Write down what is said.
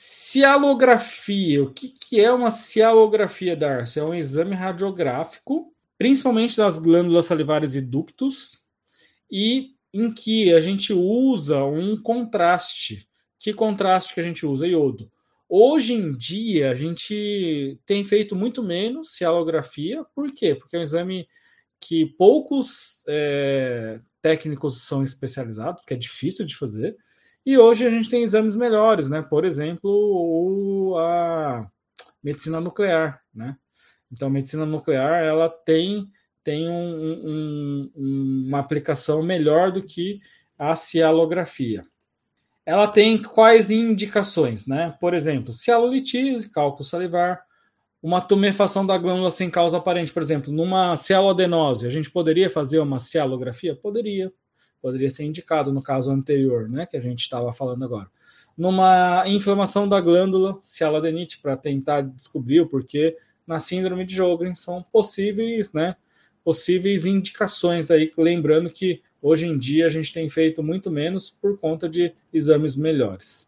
Cialografia. O que, que é uma cialografia, Darcy? É um exame radiográfico, principalmente das glândulas salivares e ductos, e em que a gente usa um contraste. Que contraste que a gente usa? Iodo. Hoje em dia, a gente tem feito muito menos cialografia. Por quê? Porque é um exame que poucos é, técnicos são especializados, que é difícil de fazer. E hoje a gente tem exames melhores, né? Por exemplo, a medicina nuclear, né? Então, a medicina nuclear ela tem, tem um, um, uma aplicação melhor do que a cialografia. Ela tem quais indicações, né? Por exemplo, cialolitise, cálculo salivar, uma tumefação da glândula sem causa aparente, por exemplo, numa cialoadenose, a gente poderia fazer uma cialografia? Poderia poderia ser indicado no caso anterior, né, que a gente estava falando agora. Numa inflamação da glândula cialadenite, para tentar descobrir o porquê na síndrome de Jogren, são possíveis, né, possíveis indicações aí, lembrando que hoje em dia a gente tem feito muito menos por conta de exames melhores.